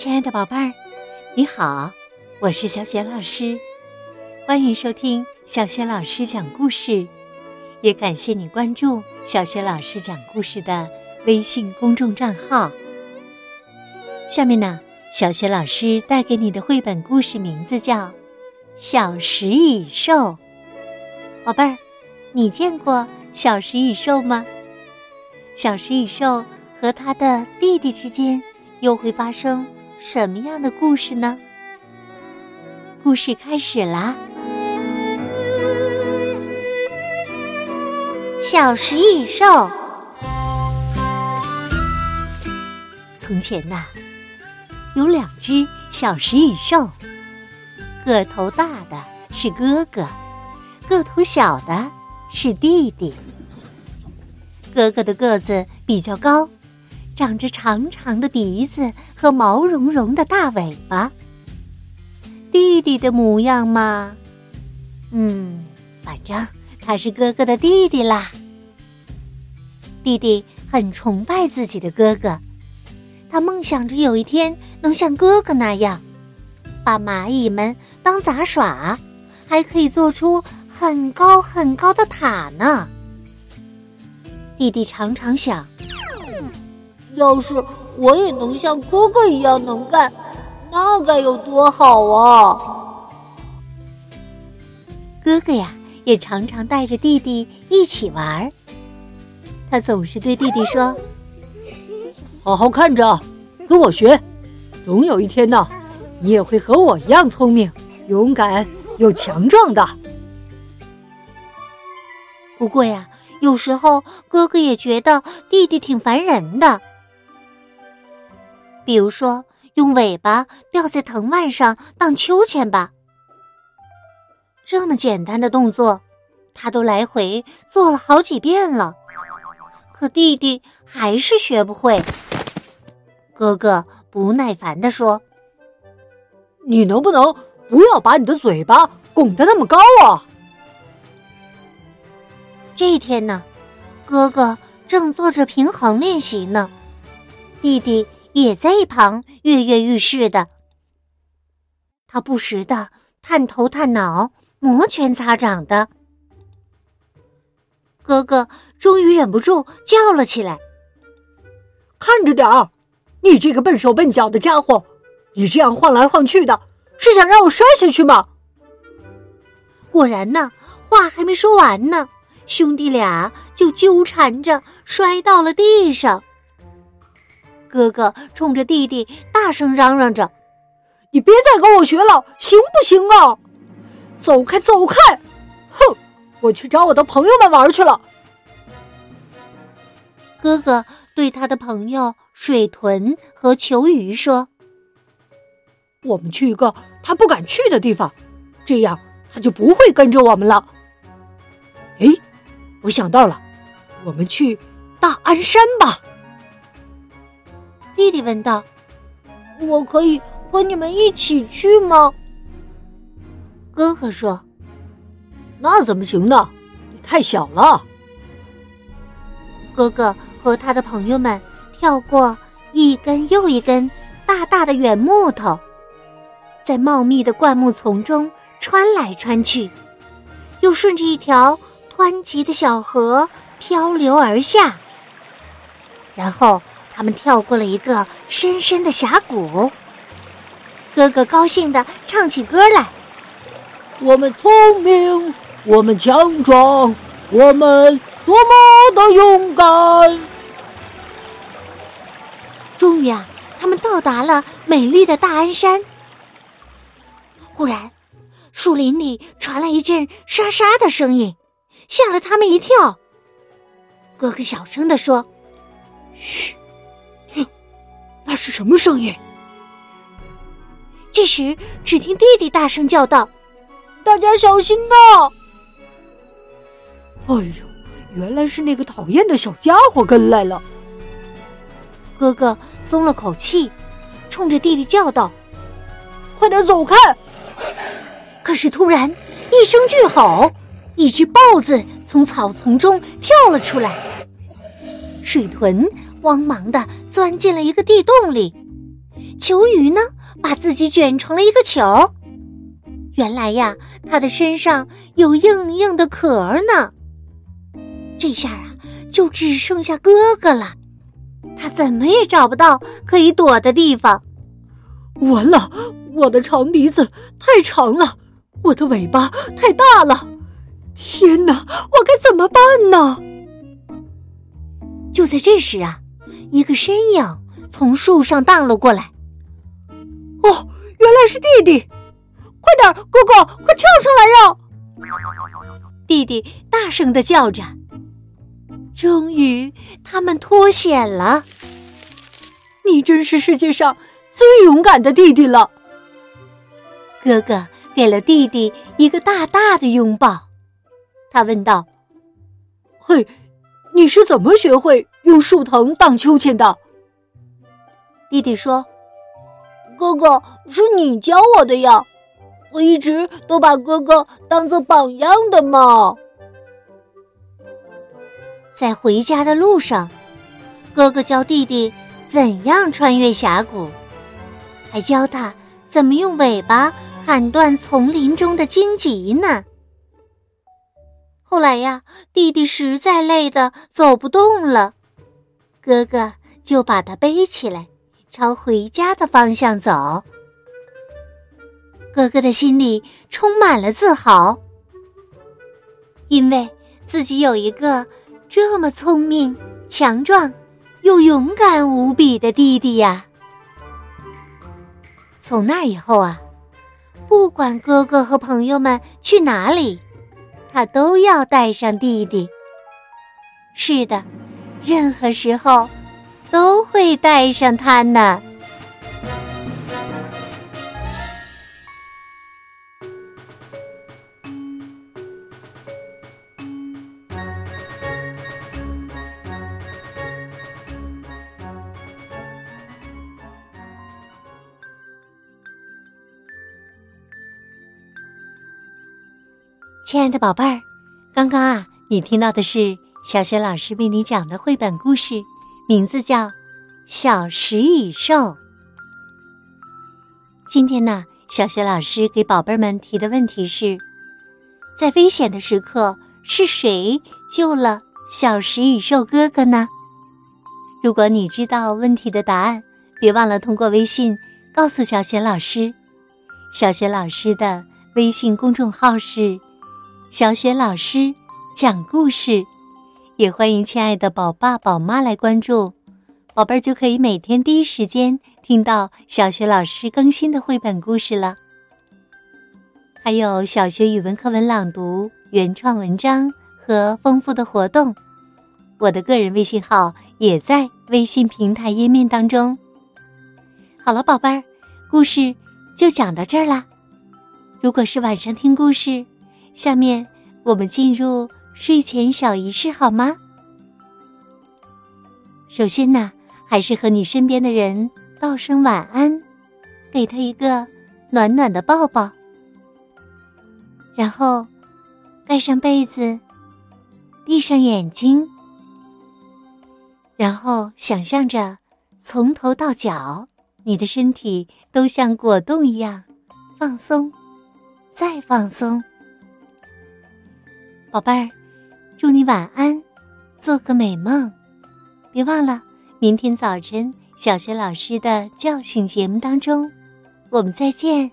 亲爱的宝贝儿，你好，我是小雪老师，欢迎收听小雪老师讲故事，也感谢你关注小雪老师讲故事的微信公众账号。下面呢，小雪老师带给你的绘本故事名字叫《小食蚁兽》。宝贝儿，你见过小食蚁兽吗？小食蚁兽和他的弟弟之间又会发生？什么样的故事呢？故事开始啦！小食蚁兽。从前呐，有两只小食蚁兽，个头大的是哥哥，个头小的是弟弟。哥哥的个子比较高。长着长长的鼻子和毛茸茸的大尾巴。弟弟的模样嘛，嗯，反正他是哥哥的弟弟啦。弟弟很崇拜自己的哥哥，他梦想着有一天能像哥哥那样，把蚂蚁们当杂耍，还可以做出很高很高的塔呢。弟弟常常想。要是我也能像哥哥一样能干，那该有多好啊！哥哥呀，也常常带着弟弟一起玩。他总是对弟弟说：“好好看着，跟我学，总有一天呢，你也会和我一样聪明、勇敢又强壮的。”不过呀，有时候哥哥也觉得弟弟挺烦人的。比如说，用尾巴吊在藤蔓上荡秋千吧。这么简单的动作，他都来回做了好几遍了，可弟弟还是学不会。哥哥不耐烦地说：“你能不能不要把你的嘴巴拱得那么高啊？”这一天呢，哥哥正做着平衡练习呢，弟弟。也在一旁跃跃欲试的，他不时的探头探脑、摩拳擦掌的。哥哥终于忍不住叫了起来：“看着点儿，你这个笨手笨脚的家伙！你这样晃来晃去的，是想让我摔下去吗？”果然呢，话还没说完呢，兄弟俩就纠缠着摔到了地上。哥哥冲着弟弟大声嚷嚷着：“你别再跟我学了，行不行啊？走开，走开！哼，我去找我的朋友们玩去了。”哥哥对他的朋友水豚和球鱼说：“我们去一个他不敢去的地方，这样他就不会跟着我们了。”哎，我想到了，我们去大安山吧。弟弟问道：“我可以和你们一起去吗？”哥哥说：“那怎么行呢？你太小了。”哥哥和他的朋友们跳过一根又一根大大的圆木头，在茂密的灌木丛中穿来穿去，又顺着一条湍急的小河漂流而下，然后。他们跳过了一个深深的峡谷，哥哥高兴地唱起歌来：“我们聪明，我们强壮，我们多么的勇敢！”终于啊，他们到达了美丽的大安山。忽然，树林里传来一阵沙沙的声音，吓了他们一跳。哥哥小声地说：“嘘。”那是什么声音？这时，只听弟弟大声叫道：“大家小心呐！”哎呦，原来是那个讨厌的小家伙跟来了。哥哥松了口气，冲着弟弟叫道：“快点走开！”可是突然一声巨吼，一只豹子从草丛中跳了出来，水豚。慌忙的钻进了一个地洞里，球鱼呢，把自己卷成了一个球。原来呀，它的身上有硬硬的壳呢。这下啊，就只剩下哥哥了。他怎么也找不到可以躲的地方。完了，我的长鼻子太长了，我的尾巴太大了。天哪，我该怎么办呢？就在这时啊，一个身影从树上荡了过来。哦，原来是弟弟！快点，哥哥，快跳上来呀！弟弟大声的叫着。终于，他们脱险了。你真是世界上最勇敢的弟弟了。哥哥给了弟弟一个大大的拥抱。他问道：“嘿，你是怎么学会用树藤荡秋千的？”弟弟说：“哥哥，是你教我的呀，我一直都把哥哥当做榜样的嘛。”在回家的路上，哥哥教弟弟怎样穿越峡谷，还教他怎么用尾巴砍断丛林中的荆棘呢。来呀，弟弟实在累得走不动了，哥哥就把他背起来，朝回家的方向走。哥哥的心里充满了自豪，因为自己有一个。这么聪明、强壮又勇敢无比的弟弟呀！从那以后啊，不管哥哥和朋友们去哪里，他都要带上弟弟。是的，任何时候都会带上他呢。亲爱的宝贝儿，刚刚啊，你听到的是小雪老师为你讲的绘本故事，名字叫《小食蚁兽》。今天呢，小雪老师给宝贝们提的问题是：在危险的时刻，是谁救了小食蚁兽哥哥呢？如果你知道问题的答案，别忘了通过微信告诉小雪老师。小雪老师的微信公众号是。小雪老师讲故事，也欢迎亲爱的宝爸宝妈来关注，宝贝儿就可以每天第一时间听到小雪老师更新的绘本故事了。还有小学语文课文朗读、原创文章和丰富的活动，我的个人微信号也在微信平台页面当中。好了，宝贝儿，故事就讲到这儿啦。如果是晚上听故事。下面我们进入睡前小仪式好吗？首先呢，还是和你身边的人道声晚安，给他一个暖暖的抱抱，然后盖上被子，闭上眼睛，然后想象着从头到脚，你的身体都像果冻一样放松，再放松。宝贝儿，祝你晚安，做个美梦。别忘了，明天早晨小学老师的叫醒节目当中，我们再见。